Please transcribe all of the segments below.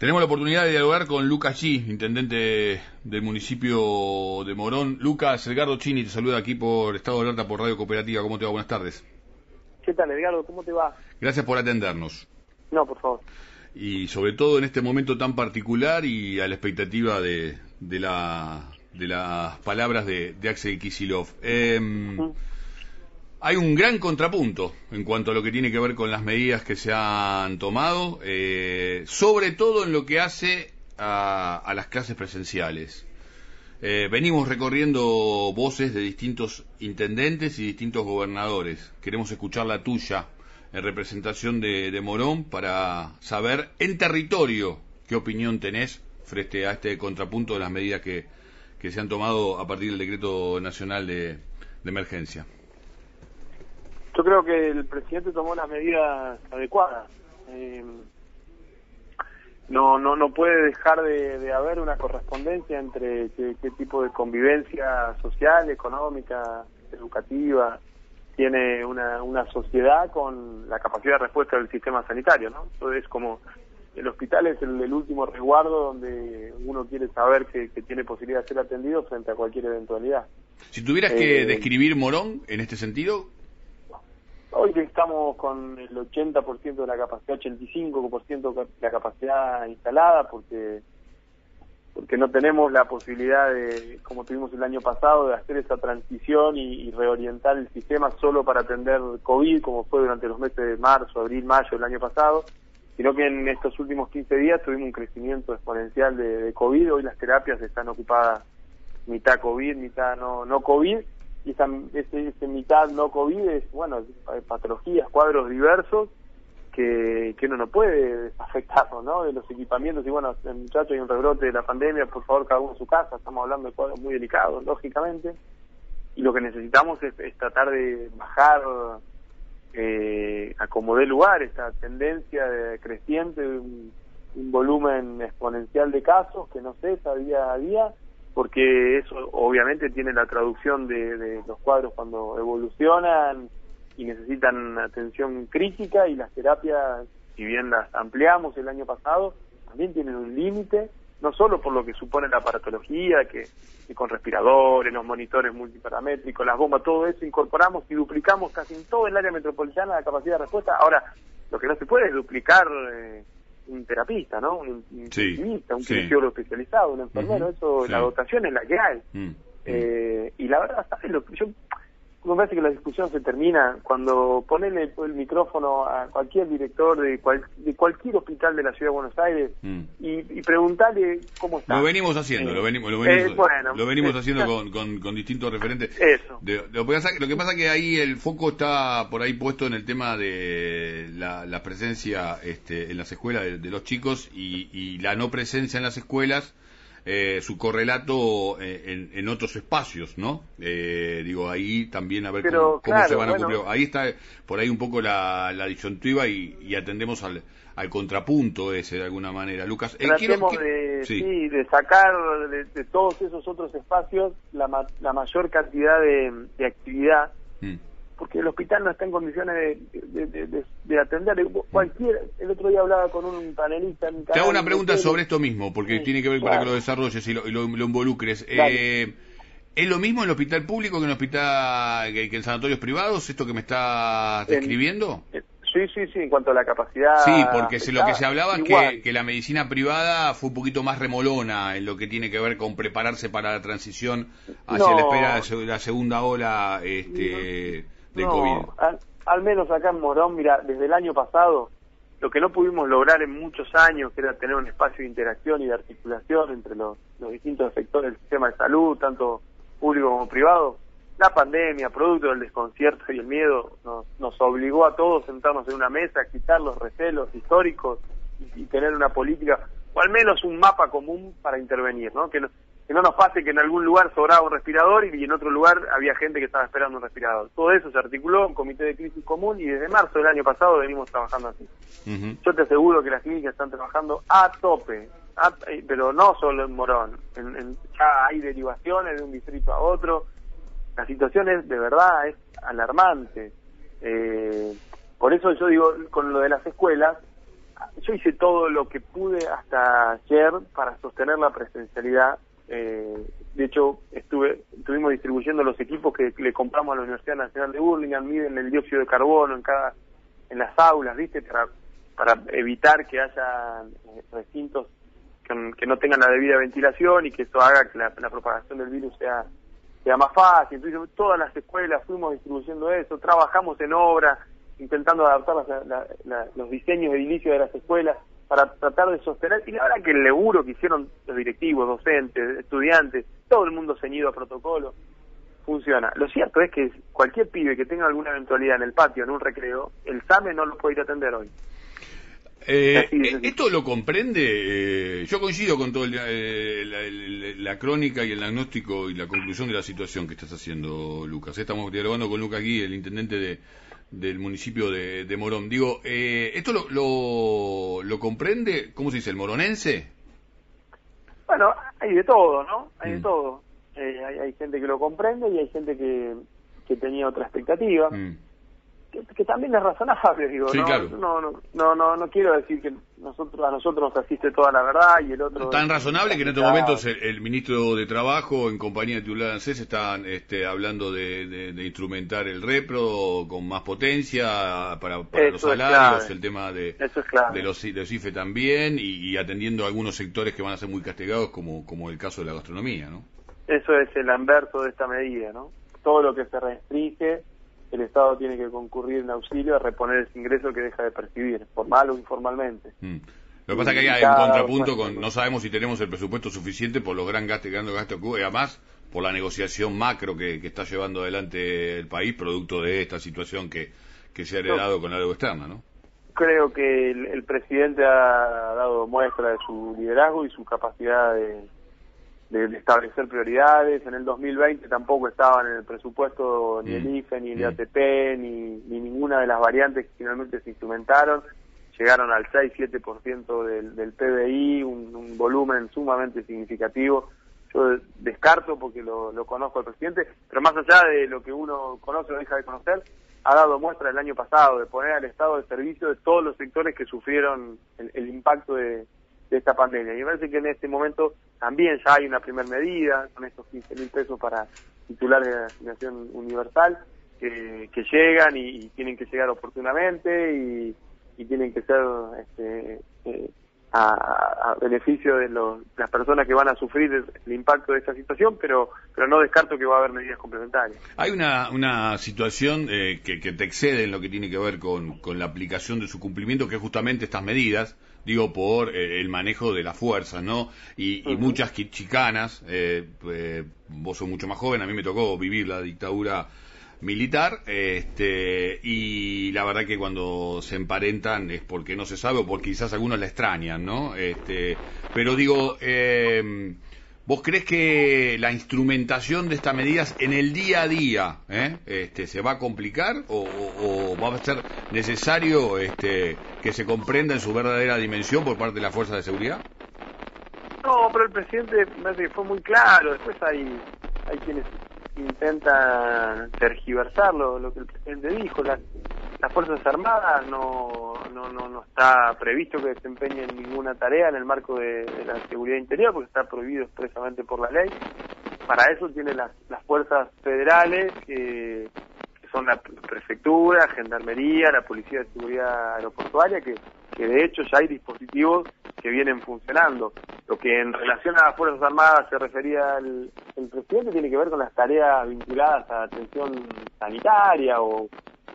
Tenemos la oportunidad de dialogar con Lucas G, intendente del municipio de Morón. Lucas, Edgardo Chini te saluda aquí por Estado de Alerta por Radio Cooperativa. ¿Cómo te va? Buenas tardes. ¿Qué tal, Edgardo? ¿Cómo te va? Gracias por atendernos. No, por favor. Y sobre todo en este momento tan particular y a la expectativa de, de, la, de las palabras de, de Axel Kisilov. Eh, hay un gran contrapunto en cuanto a lo que tiene que ver con las medidas que se han tomado, eh, sobre todo en lo que hace a, las clases presenciales. Eh, venimos recorriendo voces de distintos intendentes y distintos gobernadores. Queremos escuchar la tuya en representación de, Morón para saber en territorio qué opinión tenés frente a este contrapunto de las medidas que, se han tomado a partir del decreto nacional de emergencia. Yo creo que el presidente tomó las medidas adecuadas. Eh, no, no, no puede dejar de, haber una correspondencia entre qué, tipo de convivencia social, económica, educativa tiene una, una sociedad con la capacidad de respuesta del sistema sanitario, ¿no? Entonces, como el hospital es el, último resguardo donde uno quiere saber que, tiene posibilidad de ser atendido frente a cualquier eventualidad. Si tuvieras que eh, describir Morón en este sentido, Hoy estamos con el 80% de la capacidad, 85% de la capacidad instalada, porque porque no tenemos la posibilidad de, como tuvimos el año pasado, de hacer esa transición y, reorientar el sistema solo para atender COVID, como fue durante los meses de marzo, abril, mayo del año pasado, sino que en estos últimos 15 días tuvimos un crecimiento exponencial de, de COVID. Hoy las terapias están ocupadas mitad COVID, mitad no, no COVID, y esa, ese, mitad no COVID es, bueno, patologías, cuadros diversos que, que uno no puede afectarnos, ¿no? De los equipamientos, y bueno, muchachos, hay un rebrote de la pandemia, por favor, cada uno en su casa, estamos hablando de cuadros muy delicados, lógicamente, y lo que necesitamos es, tratar de bajar eh, a como dé lugar esta tendencia de creciente, un, un volumen exponencial de casos que no cesa día a día, porque eso obviamente tiene la traducción de, los cuadros cuando evolucionan y necesitan atención crítica y las terapias, si bien las ampliamos el año pasado, también tienen un límite, no solo por lo que supone la aparatología, que, con respiradores, los monitores multiparamétricos, las bombas, todo eso incorporamos y duplicamos casi en todo el área metropolitana la capacidad de respuesta. Ahora, lo que no se puede es duplicar eh, un terapista, ¿no? Un intensivista, un kinesiólogo especializado, un enfermero, eso, la dotación es la que hay. Mm. Eh, y la verdad, ¿sabes lo que yo me parece que la discusión se termina cuando ponele el, micrófono a cualquier director de, de cualquier hospital de la ciudad de Buenos Aires mm. y, y, preguntarle cómo está. Lo venimos haciendo, lo venimos, lo venimos, eh, lo venimos haciendo con, con, distintos referentes. Eso. lo, que pasa, lo que pasa que ahí el foco está por ahí puesto en el tema de la, presencia este, en las escuelas de, los chicos y, y la no presencia en las escuelas eh, su correlato eh, en, otros espacios, ¿no? Eh, digo, ahí también a ver cómo, se van a cumplir. Ahí está por ahí un poco la, la disyuntiva y, atendemos al, al contrapunto ese de alguna manera. Lucas, tratemos de, sí. de sacar de, todos esos otros espacios la, la mayor cantidad de, actividad. Mm porque el hospital no está en condiciones de, atender. Cualquier, el otro día hablaba con un panelista. En Te hago una pregunta sobre esto mismo, porque tiene que ver para que lo desarrolles y lo, involucres. Eh, ¿Es lo mismo en el hospital público que en el hospital que, en sanatorios privados, esto que me estás describiendo? Eh, sí, sí, sí, en cuanto a la capacidad. Sí, porque lo que se hablaba es que, que, la medicina privada fue un poquito más remolona en lo que tiene que ver con prepararse para la transición hacia la espera de la segunda ola. este no, Al, menos acá en Morón, mira, desde el año pasado, lo que no pudimos lograr en muchos años, que era tener un espacio de interacción y de articulación entre los, distintos sectores del sistema de salud, tanto público como privado, la pandemia, producto del desconcierto y el miedo, nos, nos obligó a todos a sentarnos en una mesa, quitar los recelos históricos y, tener una política, o al menos un mapa común para intervenir, ¿no? Que, que no nos pase que en algún lugar sobraba un respirador y en otro lugar había gente que estaba esperando un respirador. Todo eso se articuló en comité de crisis común y desde marzo del año pasado venimos trabajando así. Yo te aseguro que las clínicas están trabajando a tope, eh, pero no solo en Morón, en, ya hay derivaciones de un distrito a otro. La situación es, de verdad, es alarmante. Eh, por eso yo digo, con lo de las escuelas, yo hice todo lo que pude hasta ayer para sostener la presencialidad. Eh, de hecho, estuve, estuvimos distribuyendo los equipos que le compramos a la Universidad Nacional de Burlingame, miden el dióxido de carbono en cada en las aulas, ¿viste? Para, para evitar que haya eh, recintos que, no tengan la debida ventilación y que eso haga que la, propagación del virus sea sea más fácil. Entonces, todas las escuelas fuimos distribuyendo eso, trabajamos en obra, intentando adaptar los diseños edilicios de las escuelas para tratar de sostener. Y la verdad que el laburo que hicieron los directivos, docentes, estudiantes, todo el mundo ceñido a protocolo, funciona. Lo cierto es que cualquier pibe que tenga alguna eventualidad en el patio, en un recreo, el SAME no lo puede ir a atender hoy. Eh, eh, ¿Esto lo comprende? Eh, yo coincido con toda la, crónica y el diagnóstico y la conclusión de la situación que estás haciendo, Lucas. Estamos dialogando con Lucas aquí, el intendente de, del municipio de, Morón. Digo, ¿esto lo, lo, comprende, cómo se dice, el moronense? Bueno, hay de todo, ¿no? Hay de mm. todo. hay, gente que lo comprende y hay gente que, que tenía otra expectativa. Mm que, también es razonable, digo, ¿no? ¿no? No, no, no, quiero decir que nosotros a nosotros nos asiste toda la verdad y el otro... Tan razonable que en estos momentos el, ministro de Trabajo en compañía de titular ANSES están este, hablando de, instrumentar el repro con más potencia para, los salarios, el tema de, de, los, de IFE también y, atendiendo a algunos sectores que van a ser muy castigados como, como el caso de la gastronomía, ¿no? Eso es el anverso de esta medida, ¿no? Todo lo que se restringe el Estado tiene que concurrir en auxilio a reponer ese ingreso que deja de percibir, formal o informalmente. Mm. Lo que pasa es que hay un contrapunto con no sabemos si tenemos el presupuesto suficiente por los gran gastos, grandes gastos que hubo y además por la negociación macro que, está llevando adelante el país producto de esta situación que, que se ha heredado con la deuda externa, ¿no? Creo que el presidente ha dado muestra de su liderazgo y su capacidad de, de, establecer prioridades. En el 2020 tampoco estaban en el presupuesto ni el mm. IFE, ni el mm. ATP, ni, ni ninguna de las variantes que finalmente se instrumentaron. Llegaron al 6-7% del, del PBI, un, volumen sumamente significativo. Yo descarto porque lo, lo conozco al presidente, pero más allá de lo que uno conoce o deja de conocer, ha dado muestra el año pasado de poner al Estado de servicio de todos los sectores que sufrieron el impacto de, de esta pandemia. Y me parece que en este momento también ya hay una primera medida con estos 15 mil pesos para titulares de asignación universal que, que llegan y, tienen que llegar oportunamente y, tienen que ser este, eh, a, beneficio de las personas que van a sufrir el, impacto de esta situación, pero pero no descarto que va a haber medidas complementarias. Hay una, una situación eh, que, que, te excede en lo que tiene que ver con, con la aplicación de su cumplimiento, que es justamente estas medidas, digo, por eh, el manejo de la fuerza, ¿no? Y, muchas chicanas, eh, eh, vos sos mucho más joven, a mí me tocó vivir la dictadura militar, este, y la verdad que cuando se emparentan es porque no se sabe o porque quizás algunos la extrañan, ¿no? Este, pero digo, eh, ¿Vos crees que la instrumentación de estas medidas en el día a día eh, este, se va a complicar o, va a ser necesario este, que se comprenda en su verdadera dimensión por parte de la fuerza de seguridad? No, pero el presidente fue muy claro. Después hay, hay quienes intentan tergiversar lo, que el presidente dijo. Las, las Fuerzas Armadas no, no, no, no está previsto que desempeñen ninguna tarea en el marco de, la seguridad interior, porque está prohibido expresamente por la ley. Para eso tienen las, las fuerzas federales, que son la prefectura, gendarmería, la policía de seguridad aeroportuaria, que, que de hecho ya hay dispositivos que vienen funcionando. Lo que en relación a las Fuerzas Armadas se refería el, presidente tiene que ver con las tareas vinculadas a atención sanitaria o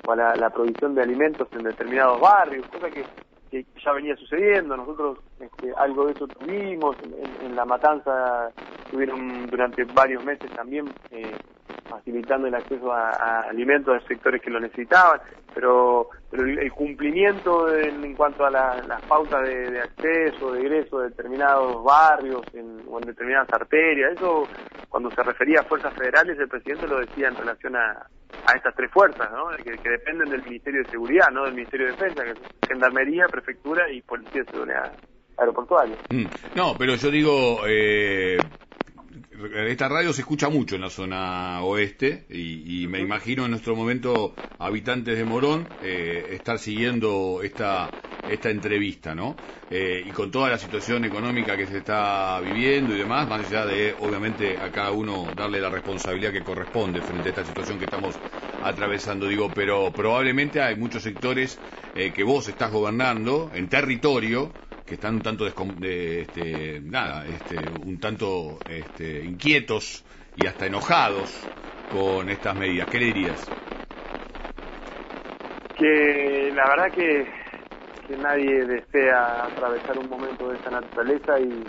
o la, provisión de alimentos en determinados barrios, cosa que, ya venía sucediendo. Nosotros este, algo de eso tuvimos, en, la matanza tuvieron durante varios meses también eh, facilitando el acceso a, alimentos a sectores que lo necesitaban, pero, pero el, cumplimiento en, cuanto a las pautas de, acceso, de ingreso de determinados barrios o en determinadas arterias, eso cuando se refería a fuerzas federales el presidente lo decía en relación a, a estas tres fuerzas, ¿no? Que, dependen del Ministerio de Seguridad, no del Ministerio de Defensa, que es Gendarmería, Prefectura y Policía de Seguridad Aeroportuaria. Mm. No, pero yo digo, eh, esta radio se escucha mucho en la zona oeste y, me imagino en nuestro momento habitantes de Morón eh, estar siguiendo esta esta entrevista, ¿no? Eh, y con toda la situación económica que se está viviendo y demás, más allá de, obviamente, a cada uno darle la responsabilidad que corresponde frente a esta situación que estamos atravesando, digo, pero probablemente hay muchos sectores eh, que vos estás gobernando en territorio que están un tanto este, nada, este, un tanto este, inquietos y hasta enojados con estas medidas. ¿Qué le dirías? Que la verdad que, que nadie desea atravesar un momento de esa naturaleza y,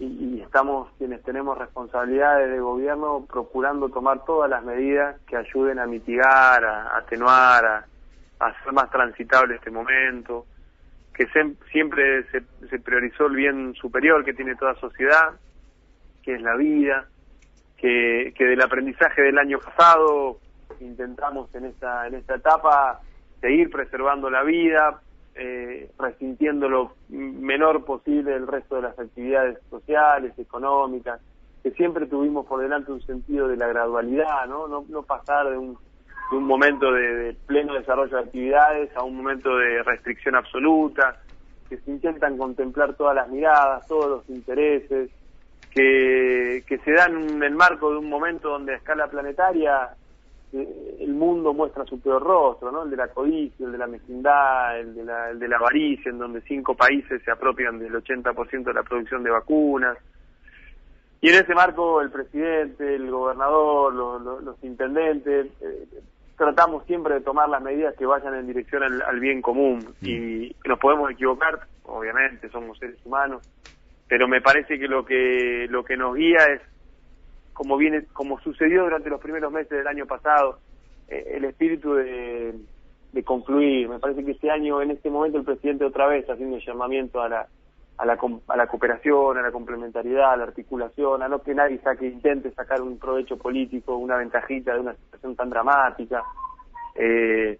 y, estamos quienes tenemos responsabilidades de gobierno procurando tomar todas las medidas que ayuden a mitigar, a, atenuar, a, hacer más transitable este momento, que siempre se, se priorizó el bien superior que tiene toda sociedad, que es la vida, que, que del aprendizaje del año pasado intentamos en esta, en esta etapa seguir preservando la vida, eh, resintiendo lo menor posible el resto de las actividades sociales, económicas, que siempre tuvimos por delante un sentido de la gradualidad, no, no, no pasar de un, de un momento de, de, pleno desarrollo de actividades a un momento de restricción absoluta, que se intentan contemplar todas las miradas, todos los intereses, que, que se dan en el marco de un momento donde a escala planetaria eh, el mundo muestra su peor rostro, ¿no? El de la codicia, el de la mezquindad, el de la, el de la avaricia, en donde cinco países se apropian del 80% de la producción de vacunas. Y en ese marco el presidente, el gobernador, los, intendentes, eh, tratamos siempre de tomar las medidas que vayan en dirección al, al bien común. Mm. Y nos podemos equivocar, obviamente, somos seres humanos, pero me parece que lo que lo que nos guía es como viene como sucedió durante los primeros meses del año pasado eh, el espíritu de, de concluir me parece que este año en este momento el presidente otra vez haciendo un llamamiento a la a la, a la cooperación, a la complementariedad, a la articulación, a no que nadie saque, intente sacar un provecho político, una ventajita de una situación tan dramática. Eh,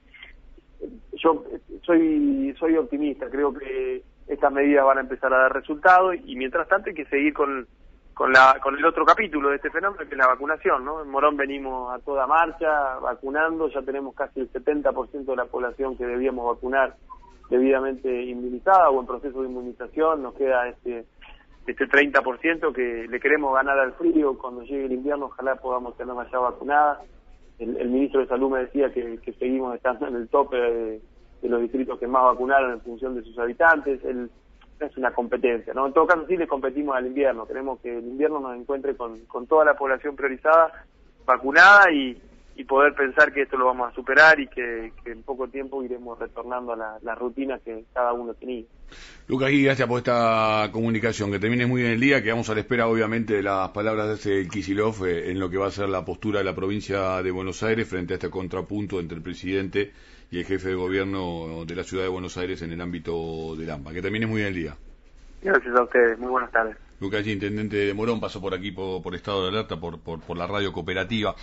yo soy soy optimista, creo que estas medidas van a empezar a dar resultados y mientras tanto hay que seguir con, con, la, con el otro capítulo de este fenómeno que es la vacunación. ¿no? En Morón venimos a toda marcha vacunando, ya tenemos casi el 70% de la población que debíamos vacunar debidamente inmunizada o en proceso de inmunización, nos queda este este 30% que le queremos ganar al frío cuando llegue el invierno, ojalá podamos tener ya vacunada. El, ministro de Salud me decía que, seguimos estando en el tope de, de los distritos que más vacunaron en función de sus habitantes. El, es una competencia, ¿no? En todo caso sí le competimos al invierno. Queremos que el invierno nos encuentre con, con toda la población priorizada, vacunada y, y poder pensar que esto lo vamos a superar y que, en poco tiempo iremos retornando a la, las rutinas que cada uno tenía. Lucas, y gracias por esta comunicación. Que termine muy bien el día, que vamos a la espera, obviamente, de las palabras de ese Kisilov eh, en lo que va a ser la postura de la provincia de Buenos Aires frente a este contrapunto entre el presidente y el jefe de gobierno de la ciudad de Buenos Aires en el ámbito del AMPA. Que termine muy bien el día. Gracias a ustedes, muy buenas tardes. Lucas, intendente de Morón, pasó por aquí por, estado de alerta, por, por, por la radio cooperativa.